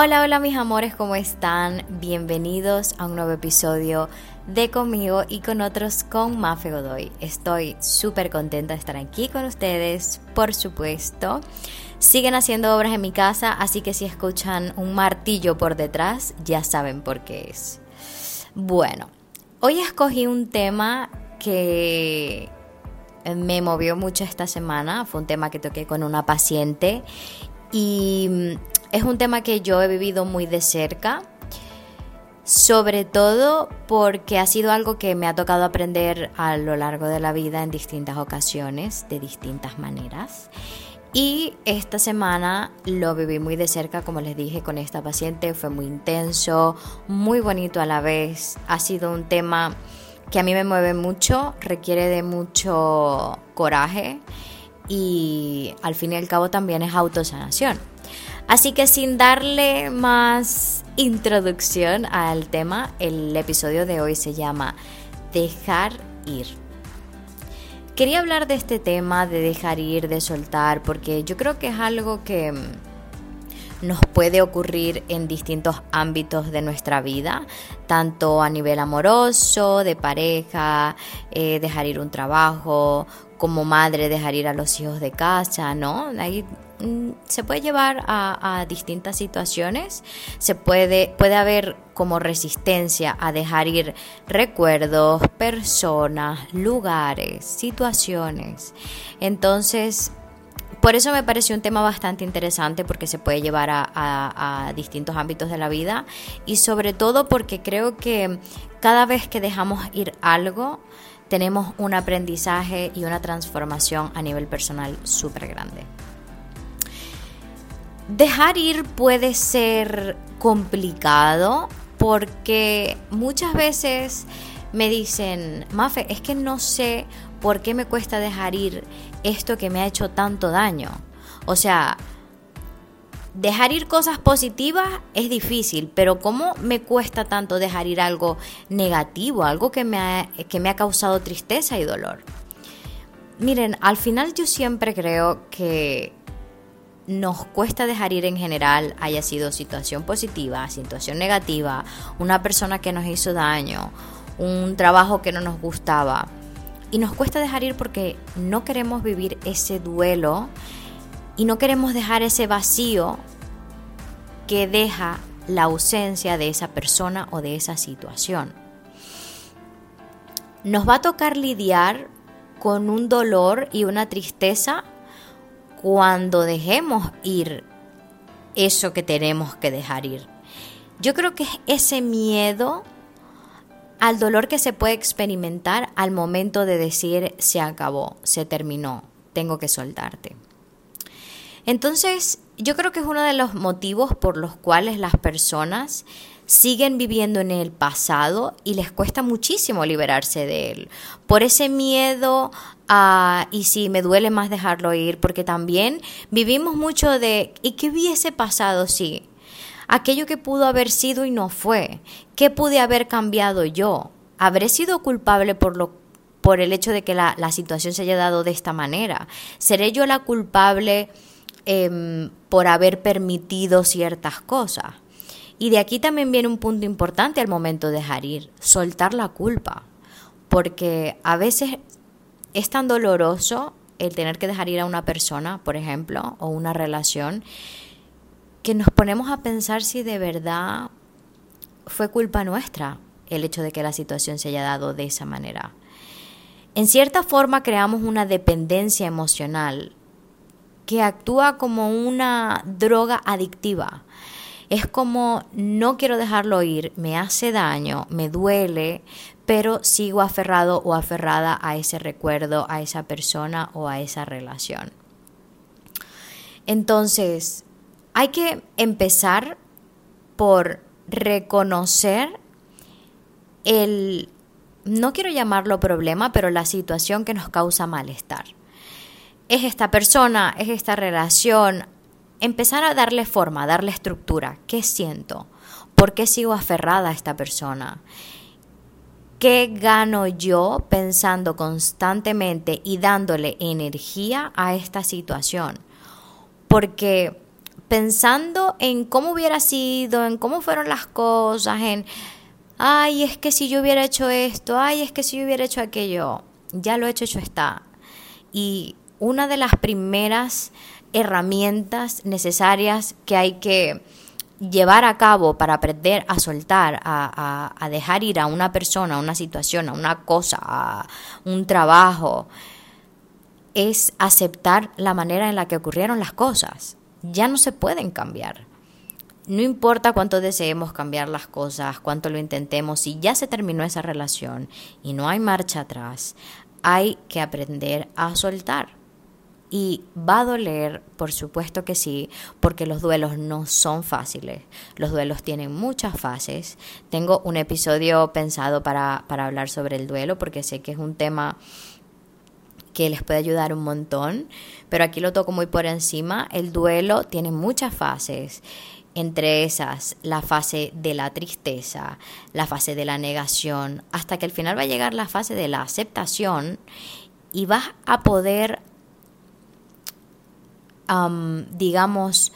Hola, hola mis amores, ¿cómo están? Bienvenidos a un nuevo episodio de Conmigo y con otros con Mafe Godoy. Estoy súper contenta de estar aquí con ustedes, por supuesto. Siguen haciendo obras en mi casa, así que si escuchan un martillo por detrás, ya saben por qué es. Bueno, hoy escogí un tema que me movió mucho esta semana. Fue un tema que toqué con una paciente y es un tema que yo he vivido muy de cerca, sobre todo porque ha sido algo que me ha tocado aprender a lo largo de la vida en distintas ocasiones, de distintas maneras. Y esta semana lo viví muy de cerca, como les dije, con esta paciente. Fue muy intenso, muy bonito a la vez. Ha sido un tema que a mí me mueve mucho, requiere de mucho coraje y al fin y al cabo también es autosanación. Así que sin darle más introducción al tema, el episodio de hoy se llama Dejar ir. Quería hablar de este tema de dejar ir, de soltar, porque yo creo que es algo que nos puede ocurrir en distintos ámbitos de nuestra vida, tanto a nivel amoroso, de pareja, eh, dejar ir un trabajo, como madre dejar ir a los hijos de casa, ¿no? Mm, se puede llevar a, distintas situaciones, se puede, puede haber como resistencia a dejar ir recuerdos, personas, lugares, situaciones. Entonces, por eso me pareció un tema bastante interesante porque se puede llevar a, distintos ámbitos de la vida y sobre todo porque creo que cada vez que dejamos ir algo, tenemos un aprendizaje y una transformación a nivel personal súper grande. Dejar ir puede ser complicado porque muchas veces me dicen, Mafe, es que no sé por qué me cuesta dejar ir esto que me ha hecho tanto daño. O sea, dejar ir cosas positivas es difícil, pero ¿cómo me cuesta tanto dejar ir algo negativo, algo que me ha, que me ha causado tristeza y dolor? Miren, al final yo siempre creo que nos cuesta dejar ir en general, haya sido situación positiva, situación negativa, una persona que nos hizo daño, un trabajo que no nos gustaba. Y nos cuesta dejar ir porque no queremos vivir ese duelo y no queremos dejar ese vacío que deja la ausencia de esa persona o de esa situación. Nos va a tocar lidiar con un dolor y una tristeza cuando dejemos ir eso que tenemos que dejar ir. Yo creo que es ese miedo al dolor que se puede experimentar al momento de decir se acabó, se terminó, tengo que soltarte. Entonces, yo creo que es uno de los motivos por los cuales las personas siguen viviendo en el pasado y les cuesta muchísimo liberarse de él. Por ese miedo a, y si me duele más dejarlo ir, porque también vivimos mucho de, ¿y qué hubiese pasado si? aquello que pudo haber sido y no fue. ¿Qué pude haber cambiado yo? ¿Habré sido culpable por lo por el hecho de que la, situación se haya dado de esta manera? ¿Seré yo la culpable em, por haber permitido ciertas cosas? Y de aquí también viene un punto importante al momento de dejar ir, soltar la culpa. Porque a veces es tan doloroso el tener que dejar ir a una persona, por ejemplo, o una relación, que nos ponemos a pensar si de verdad fue culpa nuestra el hecho de que la situación se haya dado de esa manera. En cierta forma creamos una dependencia emocional que actúa como una droga adictiva. Es como no quiero dejarlo ir, me hace daño, me duele, pero sigo aferrado o aferrada a ese recuerdo, a esa persona o a esa relación. Entonces, hay que empezar por reconocer el, no quiero llamarlo problema, pero la situación que nos causa malestar. Es esta persona, es esta relación. Empezar a darle forma, darle estructura. ¿Qué siento? ¿Por qué sigo aferrada a esta persona? ¿Qué gano yo pensando constantemente y dándole energía a esta situación? Porque pensando en cómo hubiera sido, en cómo fueron las cosas, en, ay, es que si yo hubiera hecho esto, ay, es que si yo hubiera hecho aquello, ya lo he hecho, hecho está. Y una de las primeras herramientas necesarias que hay que llevar a cabo para aprender a soltar, a, dejar ir a una persona, a una situación, a una cosa, a un trabajo, es aceptar la manera en la que ocurrieron las cosas. Ya no se pueden cambiar. No importa cuánto deseemos cambiar las cosas, cuánto lo intentemos, si ya se terminó esa relación y no hay marcha atrás, hay que aprender a soltar. Y va a doler, por supuesto que sí, porque los duelos no son fáciles. Los duelos tienen muchas fases. Tengo un episodio pensado para, para hablar sobre el duelo, porque sé que es un tema que les puede ayudar un montón, pero aquí lo toco muy por encima. El duelo tiene muchas fases. Entre esas, la fase de la tristeza, la fase de la negación, hasta que al final va a llegar la fase de la aceptación y vas a poder digamos,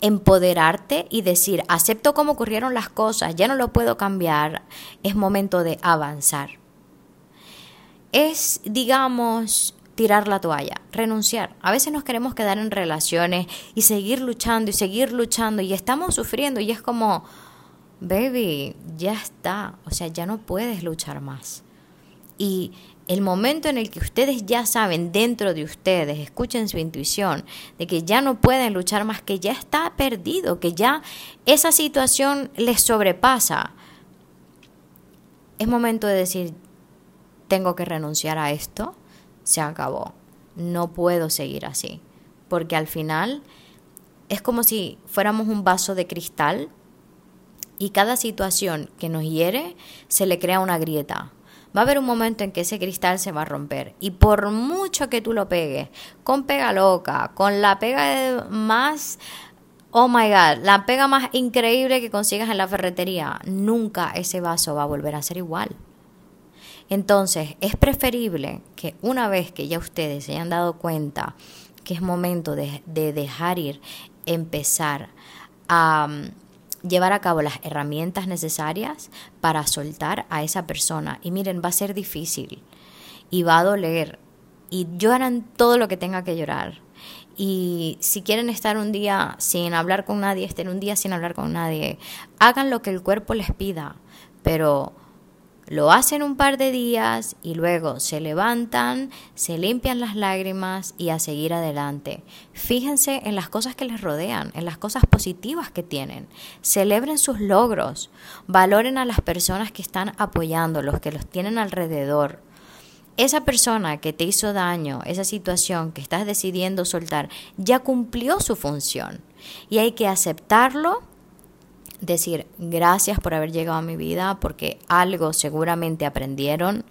empoderarte y decir, acepto cómo ocurrieron las cosas, ya no lo puedo cambiar, es momento de avanzar. Es, digamos, tirar la toalla, renunciar. A veces nos queremos quedar en relaciones y seguir luchando y seguir luchando y estamos sufriendo y es como, baby, ya está, o sea, ya no puedes luchar más. Y el momento en el que ustedes ya saben dentro de ustedes, escuchen su intuición, de que ya no pueden luchar más, que ya está perdido, que ya esa situación les sobrepasa, es momento de decir, tengo que renunciar a esto, se acabó, no puedo seguir así, porque al final es como si fuéramos un vaso de cristal y cada situación que nos hiere se le crea una grieta va a haber un momento en que ese cristal se va a romper. Y por mucho que tú lo pegues, con pega loca, con la pega más, oh my god, la pega más increíble que consigas en la ferretería, nunca ese vaso va a volver a ser igual. Entonces, es preferible que una vez que ya ustedes se hayan dado cuenta que es momento de, de dejar ir, empezar a llevar a cabo las herramientas necesarias para soltar a esa persona. Y miren, va a ser difícil y va a doler y lloran todo lo que tenga que llorar. Y si quieren estar un día sin hablar con nadie, estén un día sin hablar con nadie. Hagan lo que el cuerpo les pida, pero lo hacen un par de días y luego se levantan, se limpian las lágrimas y a seguir adelante. Fíjense en las cosas que les rodean, en las cosas positivas que tienen. Celebren sus logros. Valoren a las personas que están apoyando, los que los tienen alrededor. Esa persona que te hizo daño, esa situación que estás decidiendo soltar, ya cumplió su función. Y hay que aceptarlo decir gracias por haber llegado a mi vida porque algo seguramente aprendieron.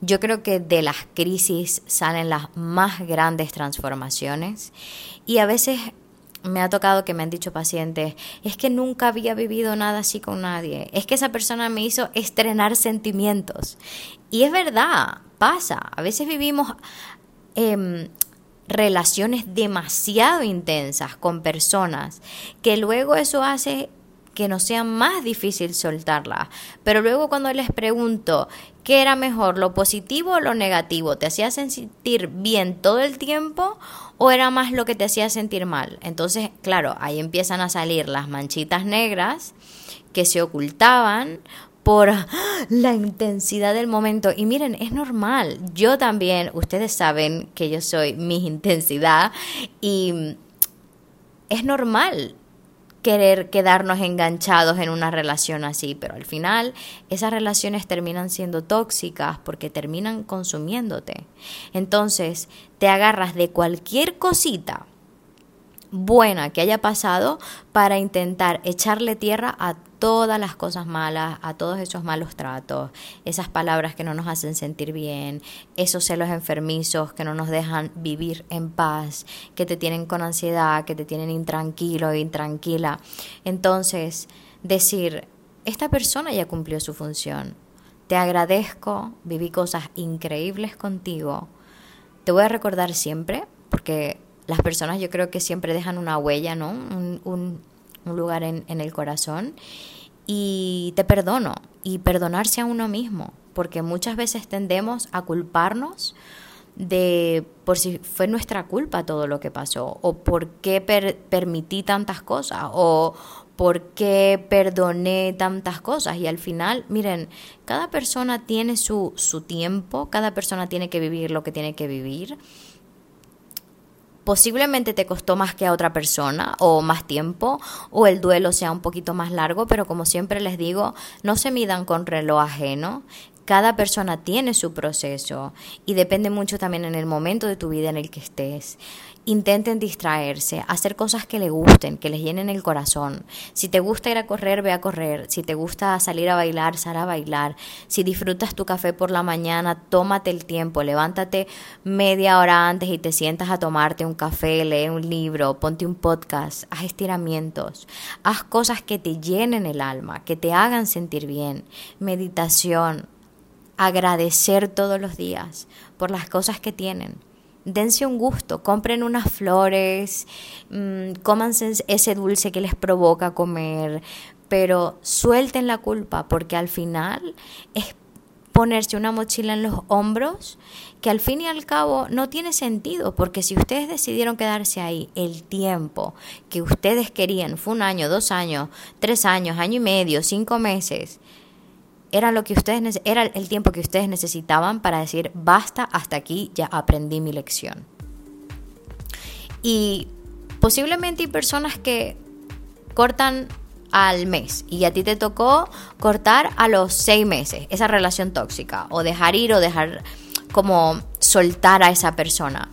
Yo creo que de las crisis salen las más grandes transformaciones y a veces me ha tocado que me han dicho pacientes, es que nunca había vivido nada así con nadie, es que esa persona me hizo estrenar sentimientos. Y es verdad, pasa, a veces vivimos... Em, relaciones demasiado intensas con personas que luego eso hace que no sea más difícil soltarla. Pero luego cuando les pregunto qué era mejor, lo positivo o lo negativo, ¿te hacía sentir bien todo el tiempo o era más lo que te hacía sentir mal? Entonces, claro, ahí empiezan a salir las manchitas negras que se ocultaban por la intensidad del momento. Y miren, es normal. Yo también, ustedes saben que yo soy mi intensidad y es normal querer quedarnos enganchados en una relación así, pero al final esas relaciones terminan siendo tóxicas porque terminan consumiéndote. Entonces te agarras de cualquier cosita buena que haya pasado para intentar echarle tierra a todas las cosas malas, a todos esos malos tratos, esas palabras que no nos hacen sentir bien, esos celos enfermizos que no nos dejan vivir en paz, que te tienen con ansiedad, que te tienen intranquilo e intranquila. Entonces, decir, esta persona ya cumplió su función. Te agradezco, viví cosas increíbles contigo. Te voy a recordar siempre, porque las personas yo creo que siempre dejan una huella, ¿no? Un, lugar en, en el corazón. Y te perdono. Y perdonarse a uno mismo. Porque muchas veces tendemos a culparnos de por si fue nuestra culpa todo lo que pasó, o por qué permití tantas cosas, o por qué perdoné tantas cosas. Y al final, miren, cada persona tiene su, su tiempo, cada persona tiene que vivir lo que tiene que vivir posiblemente te costó más que a otra persona o más tiempo o el duelo sea un poquito más largo, pero como siempre les digo, no se midan con reloj ajeno. Cada persona tiene su proceso y depende mucho también en el momento de tu vida en el que estés intenten distraerse, hacer cosas que les gusten, que les llenen el corazón. Si te gusta ir a correr, ve a correr. Si te gusta salir a bailar, sal a bailar. Si disfrutas tu café por la mañana, tómate el tiempo, levántate media hora antes y te sientas a tomarte un café, lee un libro, ponte un podcast, haz estiramientos, haz cosas que te llenen el alma, que te hagan sentir bien. Meditación, agradecer todos los días por las cosas que tienen. Dense un gusto, compren unas flores, mmm, cómanse ese dulce que les provoca comer, pero suelten la culpa porque al final es ponerse una mochila en los hombros que al fin y al cabo no tiene sentido, porque si ustedes decidieron quedarse ahí el tiempo que ustedes querían, fue un año, dos años, tres años, año y medio, cinco meses, era lo que ustedes era el tiempo que ustedes necesitaban para decir basta hasta aquí ya aprendí mi lección y posiblemente hay personas que cortan al mes y a ti te tocó cortar a los seis meses esa relación tóxica o dejar ir o dejar como soltar a esa persona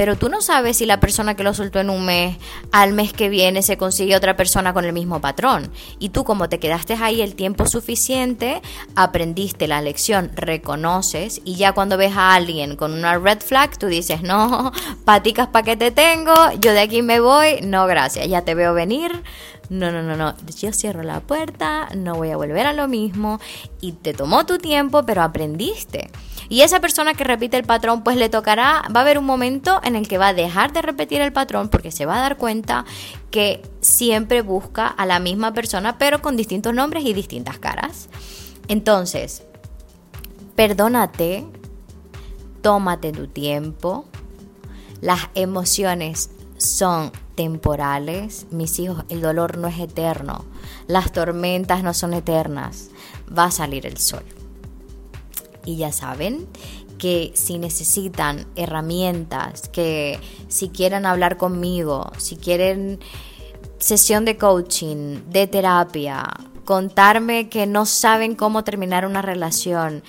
pero tú no sabes si la persona que lo soltó en un mes, al mes que viene se consigue otra persona con el mismo patrón. Y tú como te quedaste ahí el tiempo suficiente, aprendiste la lección, reconoces y ya cuando ves a alguien con una red flag, tú dices, no, paticas pa' que te tengo, yo de aquí me voy, no gracias, ya te veo venir. No, no, no, no, yo cierro la puerta, no voy a volver a lo mismo y te tomó tu tiempo, pero aprendiste. Y esa persona que repite el patrón, pues le tocará, va a haber un momento en el que va a dejar de repetir el patrón porque se va a dar cuenta que siempre busca a la misma persona, pero con distintos nombres y distintas caras. Entonces, perdónate, tómate tu tiempo. Las emociones son temporales. Mis hijos, el dolor no es eterno. Las tormentas no son eternas. Va a salir el sol. Y ya saben que si necesitan herramientas, que si quieren hablar conmigo, si quieren sesión de coaching, de terapia, contarme que no saben cómo terminar una relación,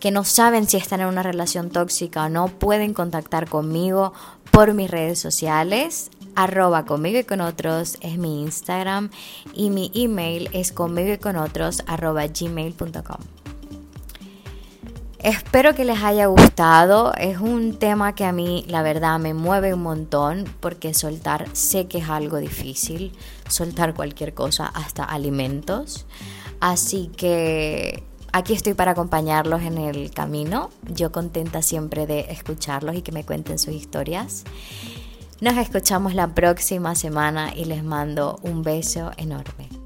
que no saben si están en una relación tóxica o no, pueden contactar conmigo por mis redes sociales. Arroba conmigo y con otros es mi Instagram y mi email es conmigo y con otros arroba gmail.com. Espero que les haya gustado. Es un tema que a mí, la verdad, me mueve un montón porque soltar sé que es algo difícil. Soltar cualquier cosa, hasta alimentos. Así que aquí estoy para acompañarlos en el camino. Yo contenta siempre de escucharlos y que me cuenten sus historias. Nos escuchamos la próxima semana y les mando un beso enorme.